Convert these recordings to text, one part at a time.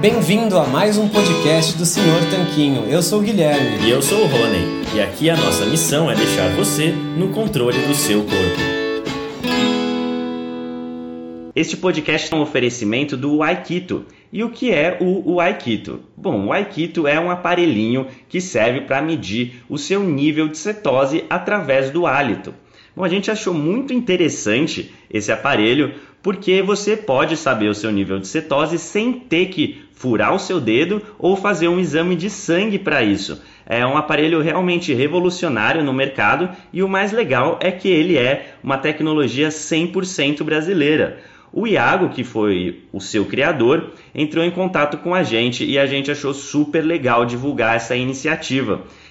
Bem-vindo a mais um podcast do Senhor Tanquinho. Eu sou o Guilherme. E eu sou o Rony. E aqui a nossa missão é deixar você no controle do seu corpo. Este podcast é um oferecimento do Aikito. E o que é o, Aikito? Bom, o Aikito é um aparelhinho que serve para medir o seu nível de cetose através do hálito. Bom, a gente achou muito interessante esse aparelho porque você pode saber o seu nível de cetose sem ter que furar o seu dedo ou fazer um exame de sangue para isso. É um aparelho realmente revolucionário no mercado e o mais legal é que ele é uma tecnologia 100% brasileira. O Iago, que foi o seu criador, entrou em contato com a gente e a gente achou super legal divulgar essa iniciativa.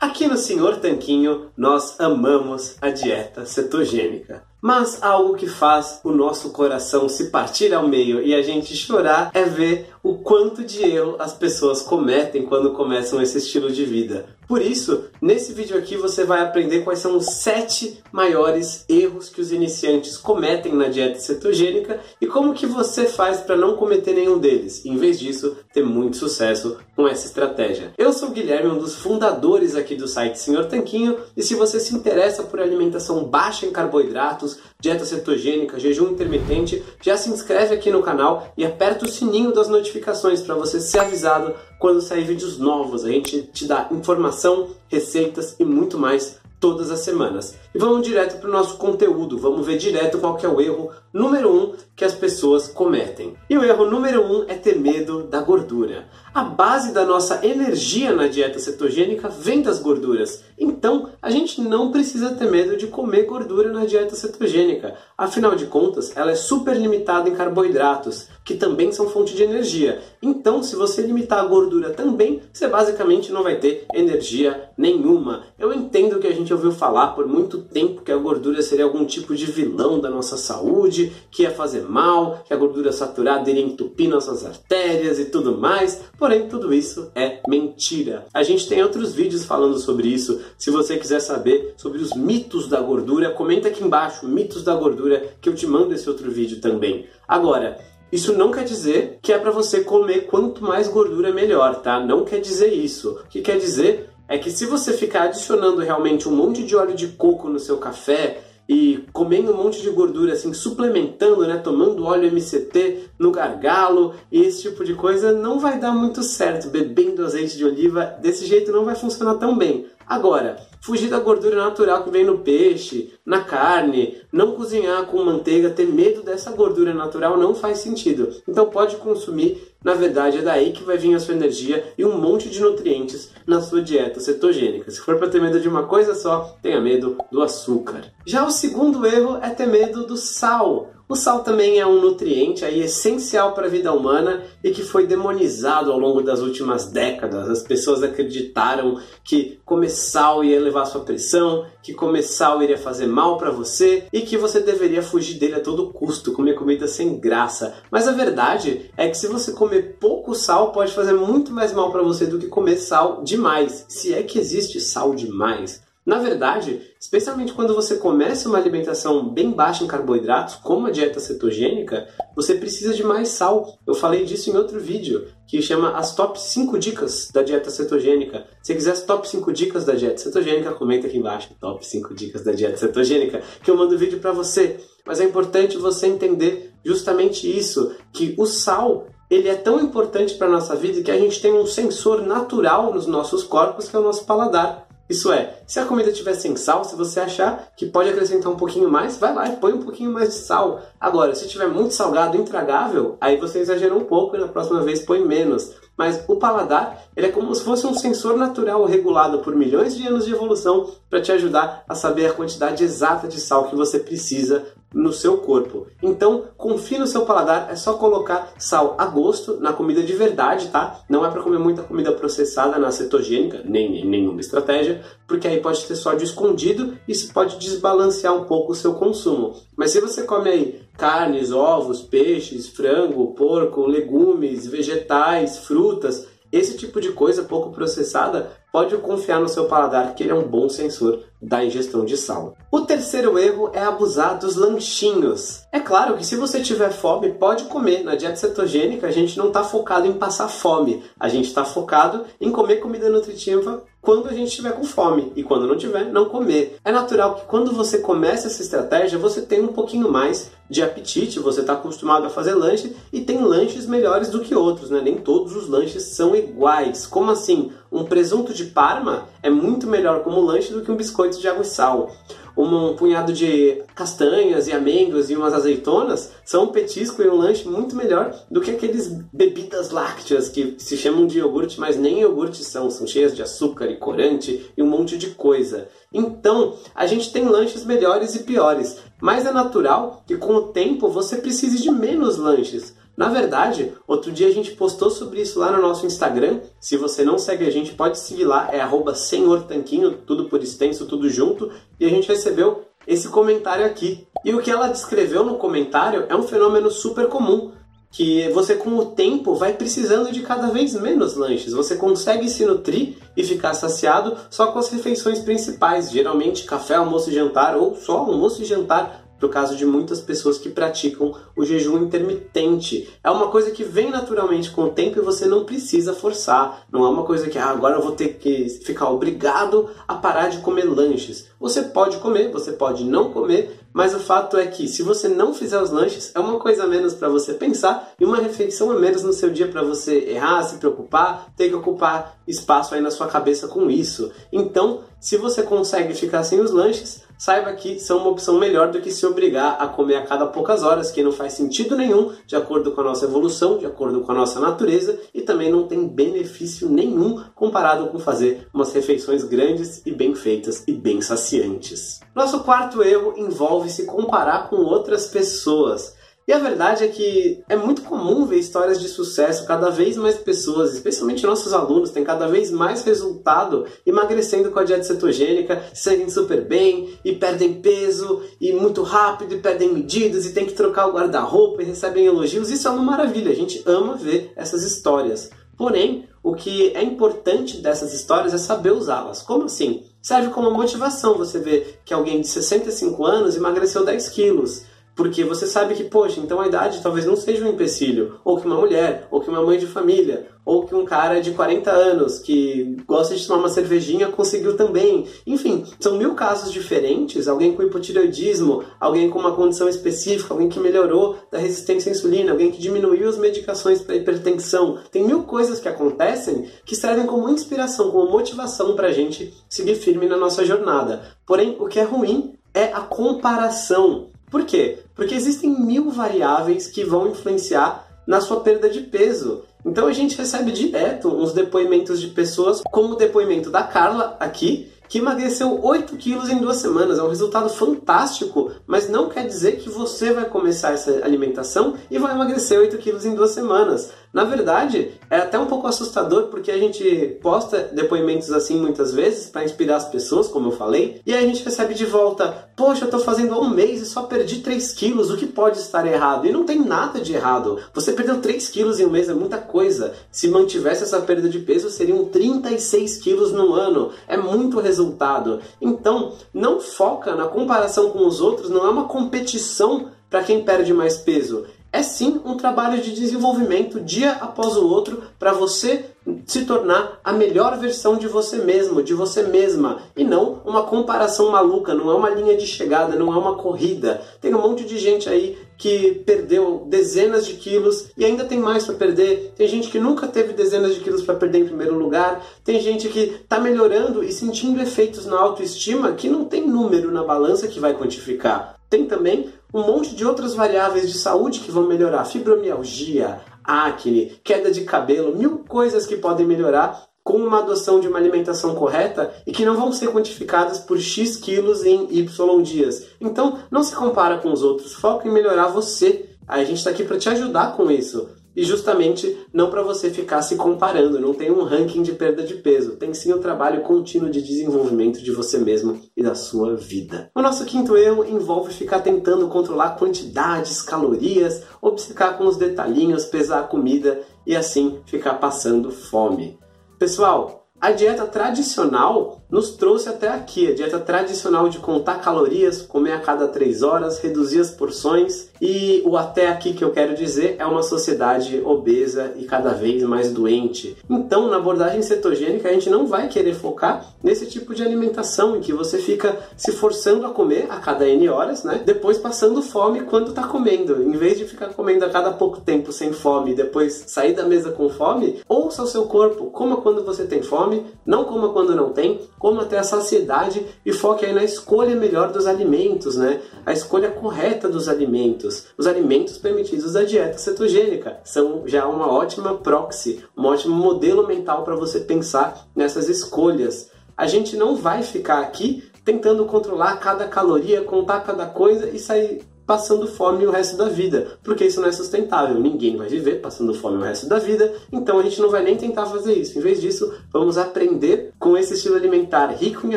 Aqui no Senhor Tanquinho, nós amamos a dieta cetogênica. Mas algo que faz o nosso coração se partir ao meio e a gente chorar é ver o quanto de erro as pessoas cometem quando começam esse estilo de vida. Por isso, nesse vídeo aqui você vai aprender quais são os sete maiores erros que os iniciantes cometem na dieta cetogênica e como que você faz para não cometer nenhum deles. Em vez disso, ter muito sucesso com essa estratégia. Eu sou o Guilherme, um dos fundadores aqui do site Senhor Tanquinho, e se você se interessa por alimentação baixa em carboidratos, dieta cetogênica, jejum intermitente, já se inscreve aqui no canal e aperta o sininho das notificações para você ser avisado quando sair vídeos novos. A gente te dá informação, receitas e muito mais todas as semanas. E vamos direto para o nosso conteúdo, vamos ver direto qual que é o erro número um que as pessoas cometem. E o erro número um é ter medo da gordura. A base da nossa energia na dieta cetogênica vem das gorduras. Então, a gente não precisa ter medo de comer gordura na dieta cetogênica. Afinal de contas, ela é super limitada em carboidratos, que também são fonte de energia. Então, se você limitar a gordura também, você basicamente não vai ter energia nenhuma. Eu entendo que a gente ouviu falar por muito tempo que a gordura seria algum tipo de vilão da nossa saúde, que ia fazer mal, que a gordura saturada iria entupir nossas artérias e tudo mais. Porém, tudo isso é mentira. A gente tem outros vídeos falando sobre isso. Se você quiser saber sobre os mitos da gordura, comenta aqui embaixo, mitos da gordura, que eu te mando esse outro vídeo também. Agora, Isso não quer dizer que é para você comer quanto mais gordura melhor, tá? Não quer dizer isso. O que quer dizer é que se você ficar adicionando realmente um monte de óleo de coco no seu café e comendo um monte de gordura assim, suplementando, né, tomando óleo MCT no gargalo e esse tipo de coisa, não vai dar muito certo. Bebendo azeite de oliva desse jeito não vai funcionar tão bem. Agora, fugir da gordura natural que vem no peixe, na carne, não cozinhar com manteiga, ter medo dessa gordura natural não faz sentido. Então pode consumir, na verdade é daí que vai vir a sua energia e um monte de nutrientes na sua dieta cetogênica. Se for para ter medo de uma coisa só, tenha medo do açúcar. Já o segundo erro é ter medo do sal. O sal também é um nutriente aí essencial para a vida humana e que foi demonizado ao longo das últimas décadas. As pessoas acreditaram que comer sal ia elevar sua pressão, que comer sal iria fazer mal para você e que você deveria fugir dele a todo custo, comer comida sem graça. Mas a verdade é que se você comer pouco sal, pode fazer muito mais mal para você do que comer sal demais. Se é que existe sal demais. Na verdade, especialmente quando você começa uma alimentação bem baixa em carboidratos, como a dieta cetogênica, você precisa de mais sal. Eu falei disso em outro vídeo, que chama as top 5 dicas da dieta cetogênica. Se quiser as top 5 dicas da dieta cetogênica, comenta aqui embaixo, top 5 dicas da dieta cetogênica, que eu mando o vídeo para você. Mas é importante você entender justamente isso, que o sal ele é tão importante para nossa vida que a gente tem um sensor natural nos nossos corpos que é o nosso paladar. Isso é, se a comida tiver sem sal, se você achar que pode acrescentar um pouquinho mais, vai lá e põe um pouquinho mais de sal. Agora, se tiver muito salgado, intragável, aí você exagerou um pouco e na próxima vez põe menos. Mas o paladar, ele é como se fosse um sensor natural regulado por milhões de anos de evolução para te ajudar a saber a quantidade exata de sal que você precisa no seu corpo. Então, confie no seu paladar, é só colocar sal a gosto na comida de verdade, tá? Não é para comer muita comida processada na cetogênica, nem nenhuma estratégia, porque aí pode ter sódio escondido e isso pode desbalancear um pouco o seu consumo. Mas se você come aí carnes, ovos, peixes, frango, porco, legumes, vegetais, frutas, esse tipo de coisa pouco processada pode confiar no seu paladar que ele é um bom sensor da ingestão de sal. O terceiro erro é abusar dos lanchinhos. É claro que se você tiver fome, pode comer. Na dieta cetogênica, a gente não está focado em passar fome, a gente está focado em comer comida nutritiva quando a gente estiver com fome e quando não tiver, não comer. É natural que quando você começa essa estratégia, você tem um pouquinho mais de apetite, você está acostumado a fazer lanche e tem lanches melhores do que outros, né? Nem todos os lanches são iguais. Como assim? Um presunto de Parma é muito melhor como lanche do que um biscoito de água e sal. Um punhado de castanhas e amêndoas e umas azeitonas são um petisco e um lanche muito melhor do que aqueles bebidas lácteas que se chamam de iogurte, mas nem iogurte são, são cheias de açúcar e corante e um monte de coisa. Então, a gente tem lanches melhores e piores, mas é natural que com o tempo você precise de menos lanches. Na verdade, outro dia a gente postou sobre isso lá no nosso Instagram. Se você não segue a gente, pode seguir lá, é arroba senhortanquinho, tudo por extenso, tudo junto. E a gente recebeu esse comentário aqui. E o que ela descreveu no comentário é um fenômeno super comum, que você com o tempo vai precisando de cada vez menos lanches. Você consegue se nutrir e ficar saciado só com as refeições principais, geralmente café, almoço e jantar ou só almoço e jantar para o caso de muitas pessoas que praticam o jejum intermitente. É uma coisa que vem naturalmente com o tempo e você não precisa forçar. Não é uma coisa que ah, agora eu vou ter que ficar obrigado a parar de comer lanches. Você pode comer, você pode não comer, mas o fato é que se você não fizer os lanches, é uma coisa a menos para você pensar e uma refeição a menos no seu dia para você errar, se preocupar, ter que ocupar espaço aí na sua cabeça com isso. Então, se você consegue ficar sem os lanches, saiba que são uma opção melhor do que se obrigar a comer a cada poucas horas, que não faz sentido nenhum, de acordo com a nossa evolução, de acordo com a nossa natureza, e também não tem benefício nenhum comparado com fazer umas refeições grandes e bem feitas e bem saciantes. Nosso quarto erro envolve se comparar com outras pessoas. E a verdade é que é muito comum ver histórias de sucesso, cada vez mais pessoas, especialmente nossos alunos, têm cada vez mais resultado emagrecendo com a dieta cetogênica, se super bem e perdem peso e muito rápido e perdem medidas e tem que trocar o guarda-roupa e recebem elogios. Isso é uma maravilha, a gente ama ver essas histórias. Porém, o que é importante dessas histórias é saber usá-las. Como assim? Serve como motivação você ver que alguém de 65 anos emagreceu 10 quilos Porque você sabe que, poxa, então a idade talvez não seja um empecilho. Ou que uma mulher, ou que uma mãe de família, ou que um cara de 40 anos que gosta de tomar uma cervejinha conseguiu também. Enfim, são mil casos diferentes. Alguém com hipotireoidismo, alguém com uma condição específica, alguém que melhorou da resistência à insulina, alguém que diminuiu as medicações para hipertensão. Tem mil coisas que acontecem que servem como inspiração, como motivação para a gente seguir firme na nossa jornada. Porém, o que é ruim é a comparação. Por quê? Porque existem mil variáveis que vão influenciar na sua perda de peso. Então a gente recebe direto uns depoimentos de pessoas, como o depoimento da Carla aqui, que emagreceu 8 quilos em duas semanas. É um resultado fantástico, mas não quer dizer que você vai começar essa alimentação e vai emagrecer 8 quilos em duas semanas. Na verdade, é até um pouco assustador porque a gente posta depoimentos assim muitas vezes para inspirar as pessoas, como eu falei, e aí a gente recebe de volta: Poxa, eu tô fazendo um mês e só perdi 3 quilos, o que pode estar errado? E não tem nada de errado. Você perdeu 3 quilos em um mês, é muita coisa. Se mantivesse essa perda de peso, seriam 36 quilos no ano. É muito resultado. Então, não foca na comparação com os outros, não é uma competição para quem perde mais peso é sim um trabalho de desenvolvimento dia após o outro para você se tornar a melhor versão de você mesmo, de você mesma, e não uma comparação maluca, não é uma linha de chegada, não é uma corrida. Tem um monte de gente aí que perdeu dezenas de quilos e ainda tem mais para perder. Tem gente que nunca teve dezenas de quilos para perder em primeiro lugar. Tem gente que está melhorando e sentindo efeitos na autoestima que não tem número na balança que vai quantificar. Tem também um monte de outras variáveis de saúde que vão melhorar: fibromialgia, acne, queda de cabelo, mil coisas que podem melhorar com uma adoção de uma alimentação correta e que não vão ser quantificadas por X quilos em Y dias. Então, não se compara com os outros, foca em melhorar você. A gente está aqui para te ajudar com isso e justamente não para você ficar se comparando, não tem um ranking de perda de peso, tem sim o um trabalho contínuo de desenvolvimento de você mesmo e da sua vida. O nosso quinto erro envolve ficar tentando controlar quantidades, calorias, obcecar com os detalhinhos, pesar a comida e assim ficar passando fome. Pessoal, a dieta tradicional nos trouxe até aqui. A dieta tradicional de contar calorias, comer a cada três horas, reduzir as porções e o até aqui que eu quero dizer é uma sociedade obesa e cada vez mais doente. Então, na abordagem cetogênica, a gente não vai querer focar nesse tipo de alimentação em que você fica se forçando a comer a cada N horas, né? Depois passando fome quando tá comendo. Em vez de ficar comendo a cada pouco tempo sem fome e depois sair da mesa com fome, ouça o seu corpo, coma quando você tem fome, não coma quando não tem coma até a saciedade e foque aí na escolha melhor dos alimentos, né? A escolha correta dos alimentos. Os alimentos permitidos da dieta cetogênica são já uma ótima proxy, um ótimo modelo mental para você pensar nessas escolhas. A gente não vai ficar aqui tentando controlar cada caloria, contar cada coisa e sair passando fome o resto da vida, porque isso não é sustentável. Ninguém vai viver passando fome o resto da vida, então a gente não vai nem tentar fazer isso. Em vez disso, vamos aprender com esse estilo alimentar rico em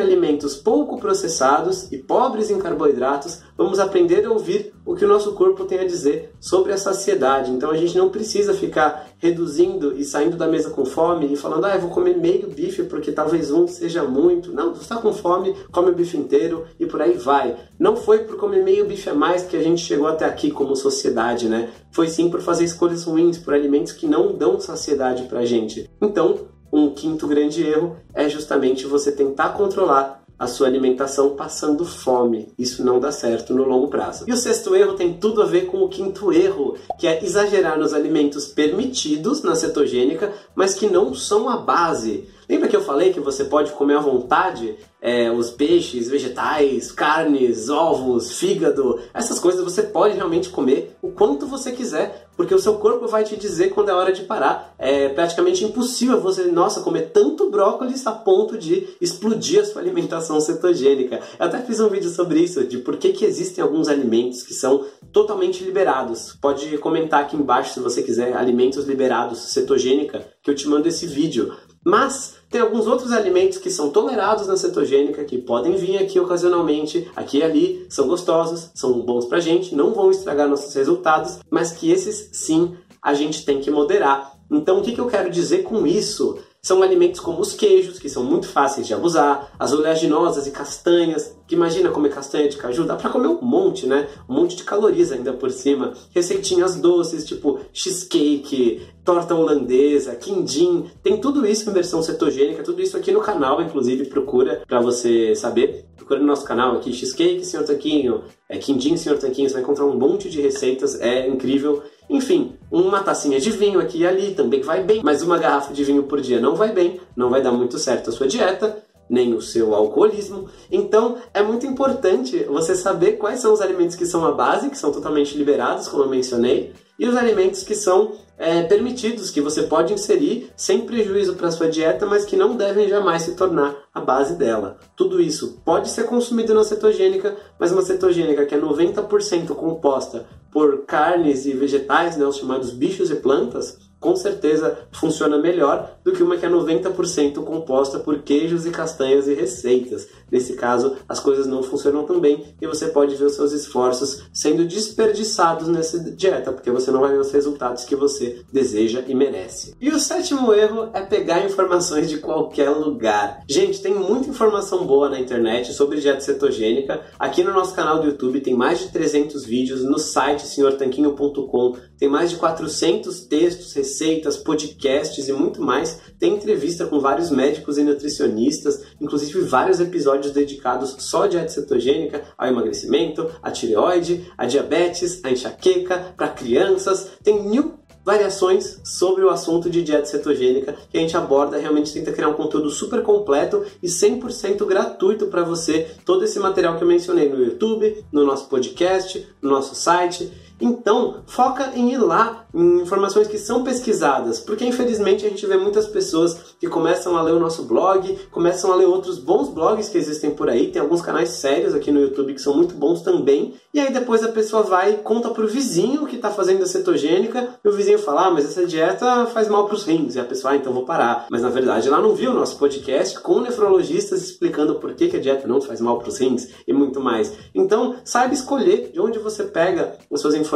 alimentos pouco processados e pobres em carboidratos, vamos aprender a ouvir o que o nosso corpo tem a dizer sobre a saciedade. Então a gente não precisa ficar reduzindo e saindo da mesa com fome e falando, ah, eu vou comer meio bife porque talvez um seja muito. Não, você está com fome, come o bife inteiro e por aí vai. Não foi por comer meio bife a mais que a gente chegou até aqui como sociedade, né? Foi sim por fazer escolhas ruins, por alimentos que não dão saciedade pra gente. Então, um quinto grande erro é justamente você tentar controlar a sua alimentação passando fome. Isso não dá certo no longo prazo. E o sexto erro tem tudo a ver com o quinto erro, que é exagerar nos alimentos permitidos na cetogênica, mas que não são a base. Lembra que eu falei que você pode comer à vontade é, os peixes, vegetais, carnes, ovos, fígado? Essas coisas você pode realmente comer o quanto você quiser, porque o seu corpo vai te dizer quando é hora de parar. É praticamente impossível você, nossa, comer tanto brócolis a ponto de explodir a sua alimentação cetogênica. Eu até fiz um vídeo sobre isso, de por que, que existem alguns alimentos que são totalmente liberados. Pode comentar aqui embaixo se você quiser alimentos liberados cetogênica, que eu te mando esse vídeo. Mas tem alguns outros alimentos que são tolerados na cetogênica, que podem vir aqui ocasionalmente, aqui e ali, são gostosos, são bons pra gente, não vão estragar nossos resultados, mas que esses sim a gente tem que moderar. Então o que, que eu quero dizer com isso? São alimentos como os queijos, que são muito fáceis de abusar, as oleaginosas e castanhas, que imagina comer castanha de caju, dá pra comer um monte, né? Um monte de calorias ainda por cima. Receitinhas doces, tipo cheesecake, torta holandesa, quindim, tem tudo isso em versão cetogênica, tudo isso aqui no canal, inclusive, procura para você saber. Procura no nosso canal aqui, cheesecake, Senhor Tanquinho, é, quindim, Senhor Tanquinho, você vai encontrar um monte de receitas, é incrível. Enfim, uma tacinha de vinho aqui e ali também vai bem, mas uma garrafa de vinho por dia não vai bem, não vai dar muito certo a sua dieta nem o seu alcoolismo. Então, é muito importante você saber quais são os alimentos que são a base, que são totalmente liberados, como eu mencionei, e os alimentos que são é, permitidos, que você pode inserir sem prejuízo para a sua dieta, mas que não devem jamais se tornar a base dela. Tudo isso pode ser consumido na cetogênica, mas uma cetogênica que é 90% composta por carnes e vegetais, né, os chamados bichos e plantas, com certeza funciona melhor do que uma que é 90% composta por queijos e castanhas e receitas. Nesse caso, as coisas não funcionam tão bem e você pode ver os seus esforços sendo desperdiçados nessa dieta, porque você não vai ver os resultados que você deseja e merece. E o sétimo erro é pegar informações de qualquer lugar. Gente, tem muita informação boa na internet sobre dieta cetogênica. Aqui no nosso canal do YouTube tem mais de 300 vídeos, no site senhortanquinho.com tem mais de 400 textos, receitas, podcasts e muito mais. Tem entrevista com vários médicos e nutricionistas, inclusive vários episódios dedicados só à dieta cetogênica, ao emagrecimento, à tireoide, à diabetes, à enxaqueca, para crianças. Tem mil variações sobre o assunto de dieta cetogênica que a gente aborda, realmente tenta criar um conteúdo super completo e 100% gratuito para você, todo esse material que eu mencionei no YouTube, no nosso podcast, no nosso site. Então, foca em ir lá em informações que são pesquisadas, porque infelizmente a gente vê muitas pessoas que começam a ler o nosso blog, começam a ler outros bons blogs que existem por aí, tem alguns canais sérios aqui no YouTube que são muito bons também, e aí depois a pessoa vai e conta pro vizinho que está fazendo a cetogênica, e o vizinho fala, ah, mas essa dieta faz mal para os rins, e a pessoa, ah, então vou parar. Mas na verdade ela não viu o nosso podcast com nefrologistas explicando por que, que a dieta não faz mal para os rins e muito mais. Então, saiba escolher de onde você pega as suas informações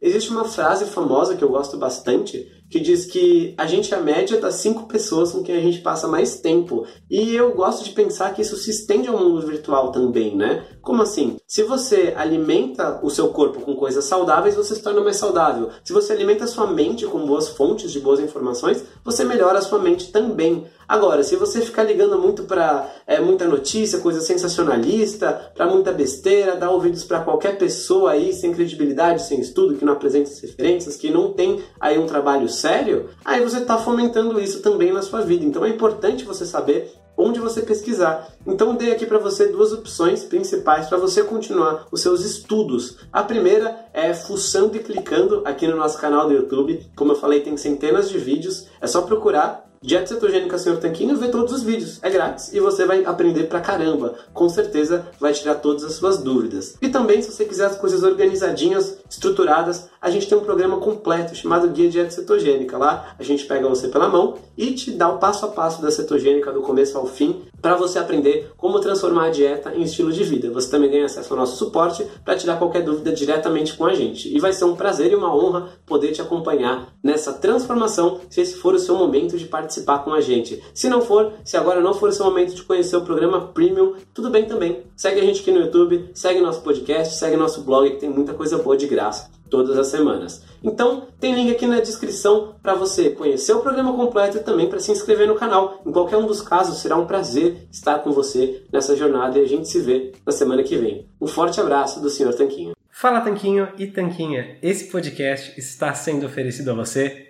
Existe uma frase famosa que eu gosto bastante que diz que a gente é a média das cinco pessoas com quem a gente passa mais tempo. E eu gosto de pensar que isso se estende ao mundo virtual também, né? Como assim? Se você alimenta o seu corpo com coisas saudáveis, você se torna mais saudável. Se você alimenta a sua mente com boas fontes de boas informações, você melhora a sua mente também. Agora, se você ficar ligando muito para é, muita notícia, coisa sensacionalista, para muita besteira, dar ouvidos para qualquer pessoa aí sem credibilidade, sem estudo, que não apresenta referências, que não tem aí um trabalho sério, aí você está fomentando isso também na sua vida. Então é importante você saber onde você pesquisar. Então dei aqui para você duas opções principais para você continuar os seus estudos. A primeira é fuçando e clicando aqui no nosso canal do YouTube. Como eu falei, tem centenas de vídeos. É só procurar Dieta Cetogênica Senhor Tanquinho, vê todos os vídeos, é grátis e você vai aprender pra caramba. Com certeza vai tirar todas as suas dúvidas. E também, se você quiser as coisas organizadinhas, estruturadas, a gente tem um programa completo chamado Guia Dieta Cetogênica. Lá a gente pega você pela mão e te dá o passo a passo da cetogênica do começo ao fim para você aprender como transformar a dieta em estilo de vida. Você também ganha acesso ao nosso suporte para tirar qualquer dúvida diretamente com a gente. E vai ser um prazer e uma honra poder te acompanhar nessa transformação, se esse for o seu momento de participar com a gente. Se não for, se agora não for o seu momento de conhecer o programa Premium, tudo bem também. Segue a gente aqui no YouTube, segue nosso podcast, segue nosso blog que tem muita coisa boa de graça todas as semanas. Então, tem link aqui na descrição para você conhecer o programa completo e também para se inscrever no canal. Em qualquer um dos casos, será um prazer estar com você nessa jornada e a gente se vê na semana que vem. Um forte abraço do Sr. Tanquinho. Fala Tanquinho e Tanquinha, esse podcast está sendo oferecido a você